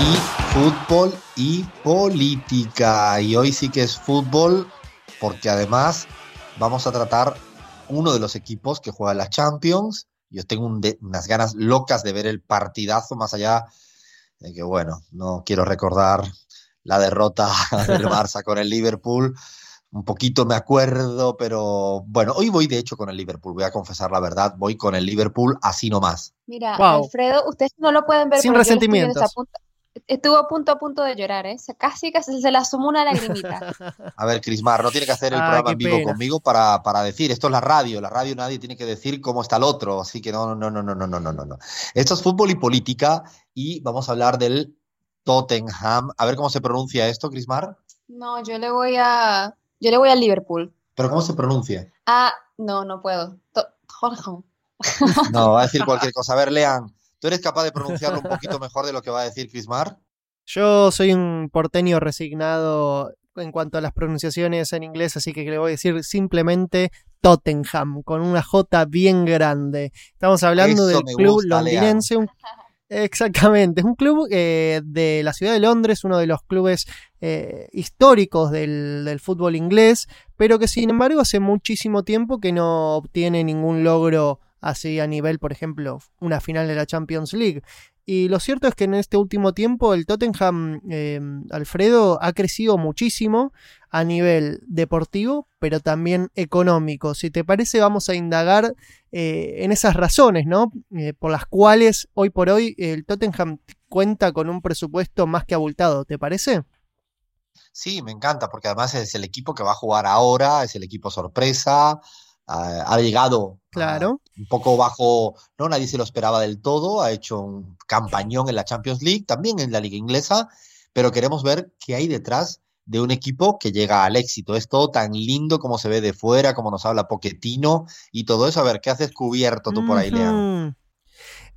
y fútbol y política. Y hoy sí que es fútbol porque además vamos a tratar uno de los equipos que juega la Champions. Yo tengo unas ganas locas de ver el partidazo más allá de que, bueno, no quiero recordar la derrota del Barça con el Liverpool. Un poquito me acuerdo, pero bueno, hoy voy de hecho con el Liverpool, voy a confesar la verdad, voy con el Liverpool así nomás. Mira, Alfredo, ustedes no lo pueden ver. Sin resentimientos estuvo a punto a punto de llorar, ¿eh? Casi que se, le asomó una lagrimita. A ver, Crismar, no tiene que hacer el programa en vivo conmigo para, para, decir, esto es la radio, la radio nadie tiene que decir cómo está el otro, así que no, no, no, no, no, no, no, no. Esto es fútbol y política y vamos a hablar del Tottenham. A ver cómo se pronuncia esto, Crismar. No, yo le voy a, yo le voy al Liverpool. ¿Pero cómo se pronuncia? Ah, no, no puedo. no, va a decir cualquier cosa. A ver, lean. ¿Tú eres capaz de pronunciarlo un poquito mejor de lo que va a decir Crismar? Yo soy un porteño resignado en cuanto a las pronunciaciones en inglés, así que le voy a decir simplemente Tottenham, con una J bien grande. Estamos hablando del club londinense. exactamente, es un club eh, de la ciudad de Londres, uno de los clubes eh, históricos del, del, fútbol inglés, pero que sin embargo hace muchísimo tiempo que no obtiene ningún logro así a nivel, por ejemplo, una final de la Champions League. Y lo cierto es que en este último tiempo el Tottenham, em, Alfredo, ha crecido muchísimo a nivel deportivo, pero también económico. Si te parece, vamos a indagar eh, en esas razones, ¿no? Eh, por las cuales hoy por hoy el Tottenham cuenta con un presupuesto más que abultado, ¿te parece? Sí, me encanta, porque además es el equipo que va a jugar ahora, es el equipo sorpresa, ha, llegado claro. Un poco bajo, no nadie se lo esperaba del todo, ha hecho un campañón en la Champions League, también en la liga inglesa, pero queremos ver qué hay detrás de un equipo que llega al éxito. Es todo tan lindo como se ve de fuera, como nos habla Poquetino y todo eso. A ver, ¿qué has descubierto tú por ahí, Leandro?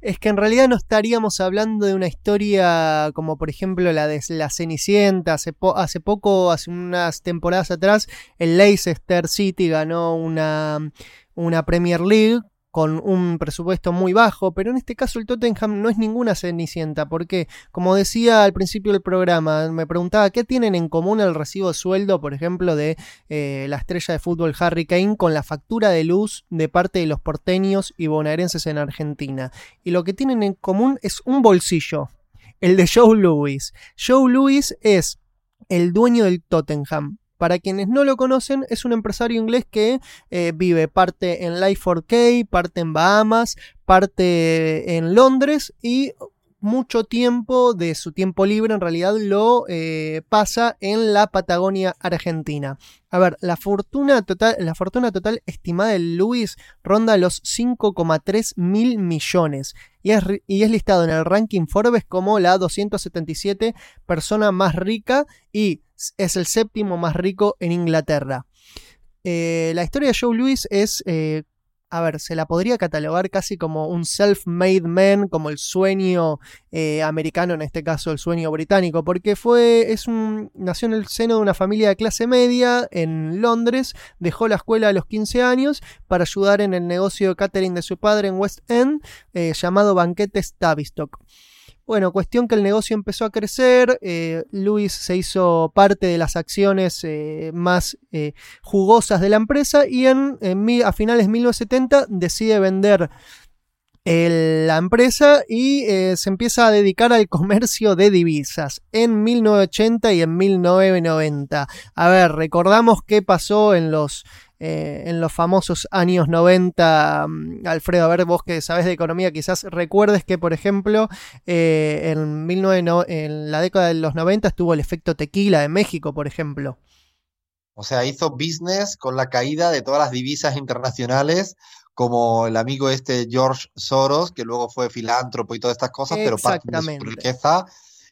es que en realidad no estaríamos hablando de una historia como por ejemplo la de la Cenicienta. Hace, hace poco, hace unas temporadas atrás, el Leicester City ganó una, una Premier League con un presupuesto muy bajo, pero en este caso el Tottenham no es ninguna cenicienta, porque, como decía al principio del programa, me preguntaba qué tienen en común el recibo de sueldo, por ejemplo, de eh, la estrella de fútbol Harry Kane con la factura de luz de parte de los porteños y bonaerenses en Argentina. Y lo que tienen en común es un bolsillo, el de Joe Louis. Joe Louis es el dueño del Tottenham, para quienes no lo conocen, es un empresario inglés que eh, vive parte en Life 4K, parte en Bahamas, parte en Londres y mucho tiempo de su tiempo libre en realidad lo eh, pasa en la Patagonia Argentina. A ver, la fortuna total, la fortuna total estimada de Luis ronda los 5,3 mil millones y es, y es, listado en el ranking Forbes como la 277 persona más rica y es el séptimo más rico en Inglaterra. Eh, la historia de Joe Louis es, eh, a ver, se la podría catalogar casi como un self-made man, como el sueño eh, americano, en este caso el sueño británico, porque fue, es un, nació en el seno de una familia de clase media en Londres, dejó la escuela a los 15 años para ayudar en el negocio de catering de su padre en West End, llamado Banquetes Tavistock. Bueno, cuestión que el negocio empezó a crecer, eh, Luis se hizo parte de las acciones eh, más eh, jugosas de la empresa y en, a finales de 1970 decide vender la empresa y se empieza a dedicar al comercio de divisas en 1980 y en 1990. A ver, recordamos qué pasó en los eh, en los famosos años 90. Mm, Alfredo, a ver, vos que sabes de economía, quizás recuerdes que, por ejemplo, eh, en, en la década de los 90 estuvo el efecto tequila de México, por ejemplo. O sea, hizo business con la caída de todas las divisas internacionales, como el amigo este George Soros, que luego fue filántropo y todas estas cosas, pero parte de su riqueza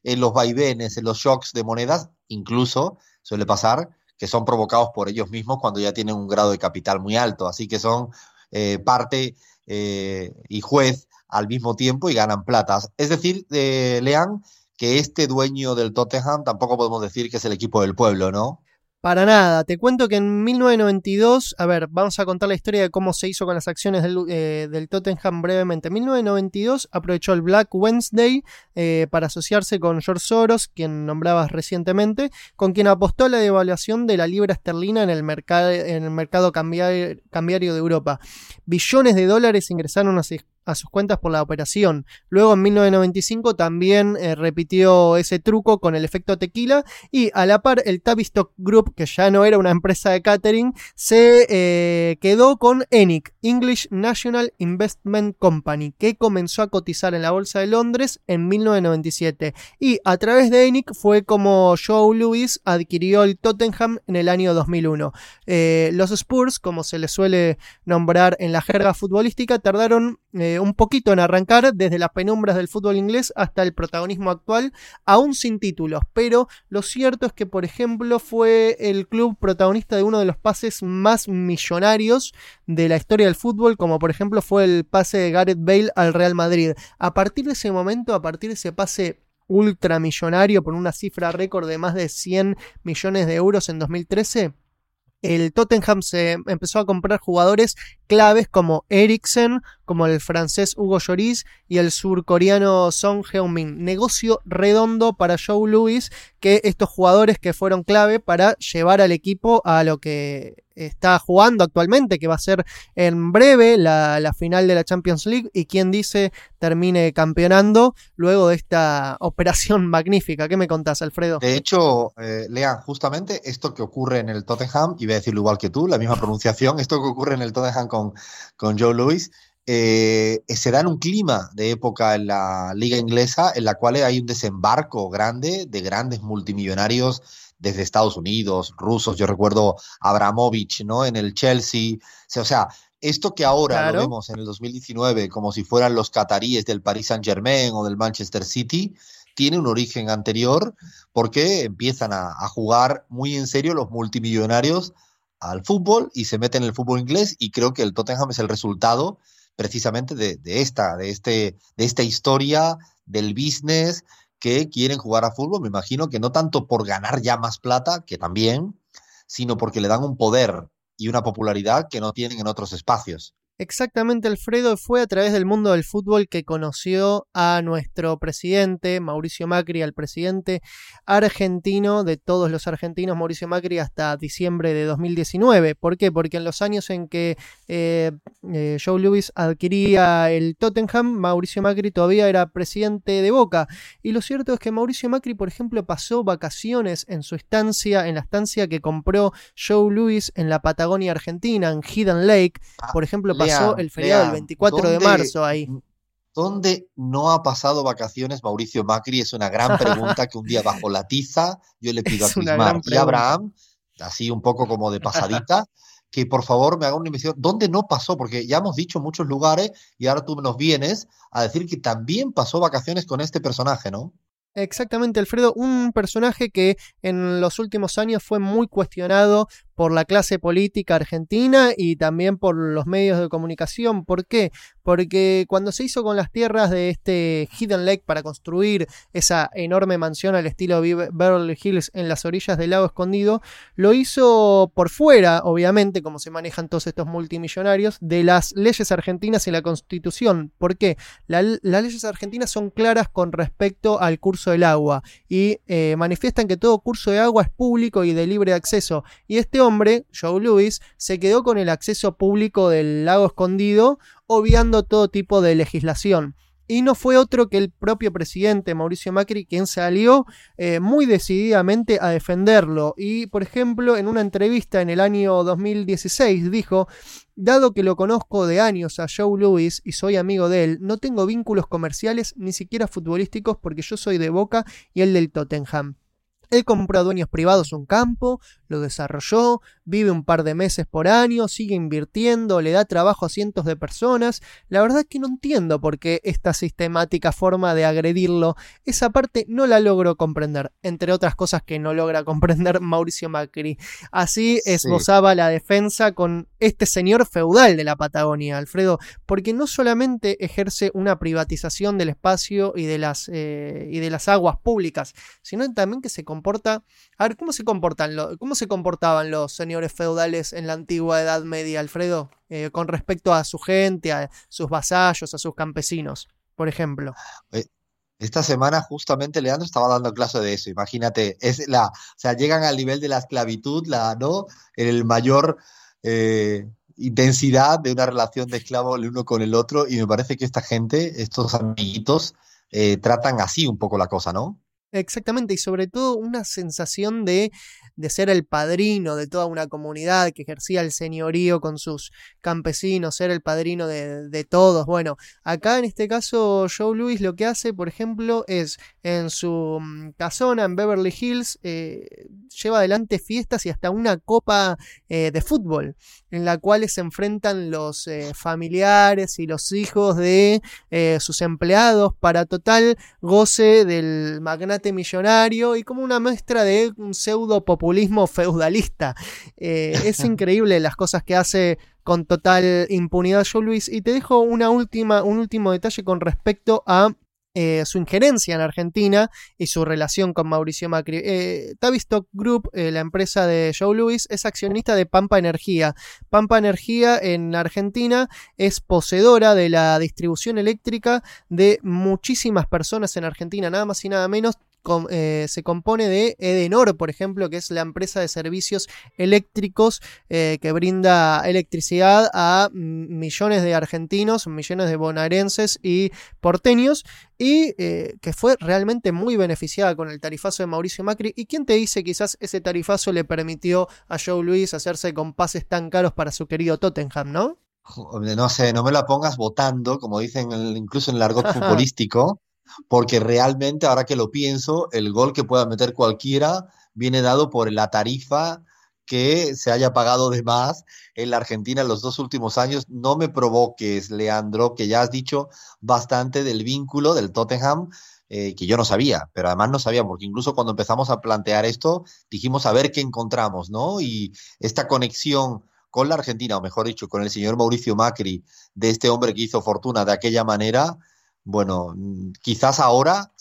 en los vaivenes, en los shocks de monedas, incluso suele pasar que son provocados por ellos mismos cuando ya tienen un grado de capital muy alto. Así que son eh, parte eh, y juez al mismo tiempo y ganan platas. Es decir, eh, lean que este dueño del Tottenham tampoco podemos decir que es el equipo del pueblo, ¿no? Para nada, te cuento que en 1992, a ver, vamos a contar la historia de cómo se hizo con las acciones del, eh, Tottenham brevemente. En 1992 aprovechó el Black Wednesday eh, para asociarse con George Soros, quien nombrabas recientemente, con quien apostó a la devaluación de la libra esterlina en el, mercado, en el mercado cambiario de Europa. Billones de dólares ingresaron a a sus cuentas por la operación. Luego en 1995 también eh, repitió ese truco con el efecto tequila y a la par el Tavistock Group, que ya no era una empresa de catering, se eh, quedó con ENIC, English National Investment Company, que comenzó a cotizar en la Bolsa de Londres en 1997. Y a través de ENIC fue como Joe Louis adquirió el Tottenham en el año 2001. Eh, los Spurs, como se les suele nombrar en la jerga futbolística, tardaron eh, un poquito en arrancar desde las penumbras del fútbol inglés hasta el protagonismo actual, aún sin títulos. Pero lo cierto es que, por ejemplo, fue el club protagonista de uno de los pases más millonarios de la historia del fútbol, como por ejemplo fue el pase de Gareth Bale al Real Madrid. A partir de ese momento, a partir de ese pase ultramillonario por una cifra récord de más de 100 millones de euros en 2013, el Tottenham se empezó a comprar jugadores claves como Eriksen, como el francés Hugo Lloris y el surcoreano Song Heung-min. Negocio redondo para Joe Louis, que estos jugadores que fueron clave para llevar al equipo a lo que está jugando actualmente, que va a ser en breve la, final de la Champions League y quien dice termine campeonando luego de esta operación magnífica. ¿Qué me contás, Alfredo? De hecho, eh, Lean, justamente esto que ocurre en el Tottenham, y voy a decirlo igual que tú, la misma pronunciación, esto que ocurre en el Tottenham con, con Joe Louis, eh, se da en un clima de época en la liga inglesa en la cual hay un desembarco grande de grandes multimillonarios desde Estados Unidos, rusos, yo recuerdo Abramovich, ¿no? En el Chelsea, o sea, esto que ahora lo vemos en el 2019 como si fueran los cataríes del Paris Saint Germain o del Manchester City, tiene un origen anterior porque empiezan a, jugar muy en serio los multimillonarios al fútbol y se meten en el fútbol inglés y creo que el Tottenham es el resultado precisamente de, de esta, de, este, de esta historia del business que quieren jugar a fútbol, me imagino que no tanto por ganar ya más plata, que también, sino porque le dan un poder y una popularidad que no tienen en otros espacios. Exactamente, Alfredo, fue a través del mundo del fútbol que conoció a nuestro presidente, Mauricio Macri, al presidente argentino de todos los argentinos, Mauricio Macri, hasta diciembre de 2019. ¿Por qué? Porque en los años en que eh, eh, Joe Louis adquiría el Tottenham, Mauricio Macri todavía era presidente de Boca. Y lo cierto es que Mauricio Macri, por ejemplo, pasó vacaciones en su estancia, en la estancia que compró Joe Louis en la Patagonia Argentina, en Hidden Lake. Ah, por ejemplo, pasó el feriado del 24 de marzo ahí. ¿Dónde no ha pasado vacaciones Mauricio Macri? Es una gran pregunta que un día bajo la tiza yo le pido a Crismar y a Abraham, así un poco como de pasadita, que por favor me haga una investigación. ¿Dónde no pasó? Porque ya hemos dicho muchos lugares y ahora tú nos vienes a decir que también pasó vacaciones con este personaje, ¿no? Exactamente, Alfredo, un personaje que en los últimos años fue muy cuestionado por la clase política argentina y también por los medios de comunicación. ¿Por qué? Porque cuando se hizo con las tierras de este Hidden Lake para construir esa enorme mansión al estilo Beverly Hills en las orillas del lago escondido, lo hizo por fuera, obviamente, como se manejan todos estos multimillonarios, de las leyes argentinas y la constitución. ¿Por qué? las leyes argentinas son claras con respecto al curso del agua y eh, manifiestan que todo curso de agua es público y de libre acceso. Y este hombre, Joe Louis, se quedó con el acceso público del lago escondido, obviando todo tipo de legislación. Y no fue otro que el propio presidente Mauricio Macri quien salió eh, muy decididamente a defenderlo. Y, por ejemplo, en una entrevista en el año 2016 dijo, dado que lo conozco de años a Joe Louis y soy amigo de él, no tengo vínculos comerciales ni siquiera futbolísticos porque yo soy de Boca y él del Tottenham. Él compró a dueños privados un campo, lo desarrolló, vive un par de meses por año, sigue invirtiendo, le da trabajo a cientos de personas. La verdad es que no entiendo por qué esta sistemática forma de agredirlo, esa parte no la logro comprender, entre otras cosas que no logra comprender Mauricio Macri. Así esbozaba la defensa con este señor feudal de la Patagonia, Alfredo, porque no solamente ejerce una privatización del espacio y de las, eh, y de las aguas públicas, sino también que se A ver, ¿cómo se comportan cómo se comportaban los señores feudales en la antigua Edad Media, Alfredo, eh, con respecto a su gente, a sus vasallos, a sus campesinos, por ejemplo? Eh, esta semana justamente Leandro estaba dando clase de eso. Imagínate, es la, o sea, llegan al nivel de la esclavitud, la, ¿no? El mayor eh, intensidad de una relación de esclavo el uno con el otro. Y me parece que esta gente, estos amiguitos, tratan así un poco la cosa, ¿no? Exactamente, y sobre todo una sensación de, de, ser el padrino de toda una comunidad que ejercía el señorío con sus campesinos, ser el padrino de, todos. Bueno, acá en este caso Joe Louis lo que hace, por ejemplo, es en su mm, casona en Beverly Hills, eh, lleva adelante fiestas y hasta una copa eh, de fútbol, en la cual se enfrentan los eh, familiares y los hijos de sus empleados para total goce del magnate millonario y como una muestra de un pseudo populismo feudalista. Eh, es increíble las cosas que hace con total impunidad Joe Luis. Y te dejo una última, un último detalle con respecto a eh, su injerencia en Argentina y su relación con Mauricio Macri. Eh, Tavistock Group, eh, la empresa de Joe Louis, es accionista de Pampa Energía. Pampa Energía en Argentina es poseedora de la distribución eléctrica de muchísimas personas en Argentina, nada más y nada menos eh, se compone de Edenor, por ejemplo, que es la empresa de servicios eléctricos eh, que brinda electricidad a millones de argentinos, millones de bonaerenses y porteños, y eh, que fue realmente muy beneficiada con el tarifazo de Mauricio Macri. ¿Y quién te dice quizás ese tarifazo le permitió a Joe Luis hacerse con pases tan caros para su querido Tottenham, no? No sé, no me la pongas votando, como dicen incluso en el argot futbolístico porque realmente, ahora que lo pienso, el gol que pueda meter cualquiera viene dado por la tarifa que se haya pagado de más en la Argentina en los dos últimos años. No me provoques, Leandro, que ya has dicho bastante del vínculo del Tottenham, eh, que yo no sabía, pero además no sabía, porque incluso cuando empezamos a plantear esto, dijimos a ver qué encontramos, ¿no? Y esta conexión con la Argentina, o mejor dicho, con el señor Mauricio Macri, de este hombre que hizo fortuna de aquella manera, bueno, mm, quizás ahora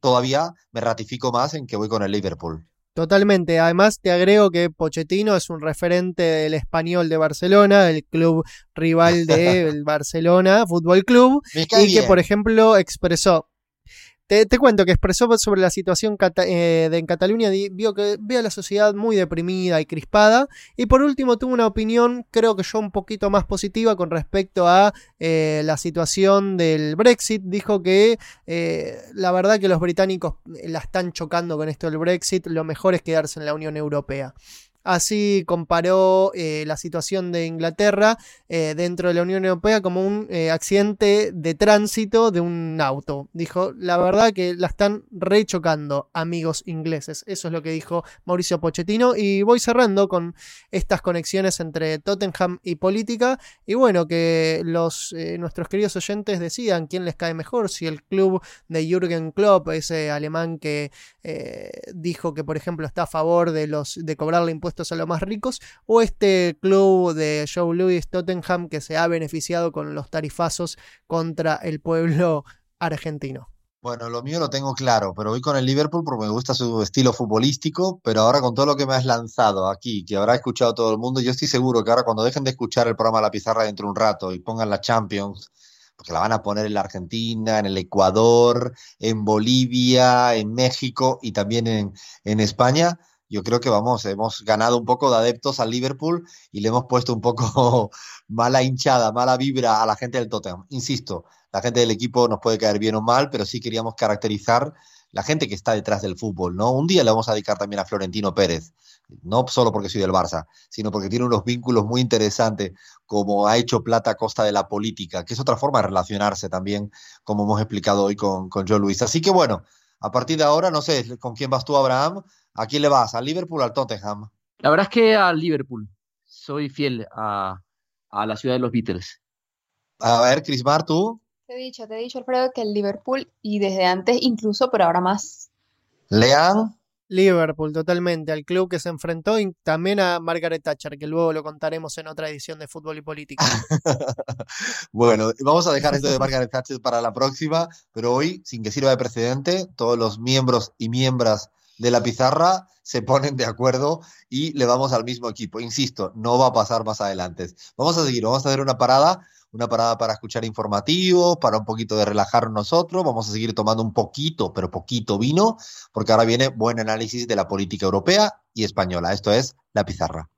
todavía me ratifico más en que voy con el Liverpool. Totalmente. Además, te agrego que Pochettino es un referente del español de Barcelona, el club rival del Barcelona Fútbol Club, y que, por ejemplo, expresó te, cuento que expresó sobre la situación eh, de, en Cataluña, vio que ve a la sociedad muy deprimida y crispada. Y por último tuvo una opinión, creo que yo un poquito más positiva con respecto a eh, la situación del Brexit. Dijo que eh, la verdad que los británicos la están chocando con esto del Brexit, lo mejor es quedarse en la Unión Europea. Así comparó eh, la situación de Inglaterra eh, dentro de la Unión Europea como un eh, accidente de tránsito de un auto. Dijo, la verdad que la están rechocando, amigos ingleses. Eso es lo que dijo Mauricio Pochettino. Y voy cerrando con estas conexiones entre Tottenham y política. Y bueno, que los, nuestros queridos oyentes decidan quién les cae mejor. Si el club de Jürgen Klopp, ese alemán que dijo que, por ejemplo, está a favor de, los, de cobrarle impuestos a los más ricos, o este club de Joe Louis Tottenham que se ha beneficiado con los tarifazos contra el pueblo argentino. Bueno, lo mío lo tengo claro, pero voy con el Liverpool porque me gusta su estilo futbolístico, pero ahora con todo lo que me has lanzado aquí, que habrá escuchado todo el mundo, yo estoy seguro que ahora cuando dejen de escuchar el programa La Pizarra dentro de un rato y pongan la Champions, porque la van a poner en la Argentina, en el Ecuador, en Bolivia, en México y también en España, yo creo que vamos, hemos ganado un poco de adeptos al Liverpool y le hemos puesto un poco mala hinchada, mala vibra a la gente del Tottenham. Insisto, la gente del equipo nos puede caer bien o mal, pero sí queríamos caracterizar la gente que está detrás del fútbol, ¿no? Un día le vamos a dedicar también a Florentino Pérez, no solo porque soy del Barça, sino porque tiene unos vínculos muy interesantes, como ha hecho plata a costa de la política, que es otra forma de relacionarse también, como hemos explicado hoy con, con John Luis. Así que bueno, a partir de ahora, no sé con quién vas tú, Abraham, ¿A quién le vas? ¿Al Liverpool o al Tottenham? La verdad es que al Liverpool. Soy fiel a, la ciudad de los Beatles. A ver, Crismar, ¿tú? Te he dicho, te he dicho, Alfredo, que el Liverpool y desde antes incluso, pero ahora más. ¿Lean? Liverpool, totalmente, al club que se enfrentó y también a Margaret Thatcher, que luego lo contaremos en otra edición de Fútbol y Política. bueno, vamos a dejar esto de Margaret Thatcher para la próxima, pero hoy, sin que sirva de precedente, todos los miembros y miembros de la pizarra se ponen de acuerdo y le vamos al mismo equipo. Insisto, no va a pasar más adelante. Vamos a seguir, vamos a hacer una parada, una parada para escuchar informativos, para un poquito de relajar nosotros. Vamos a seguir tomando un poquito, pero poquito vino, porque ahora viene buen análisis de la política europea y española. Esto es La Pizarra.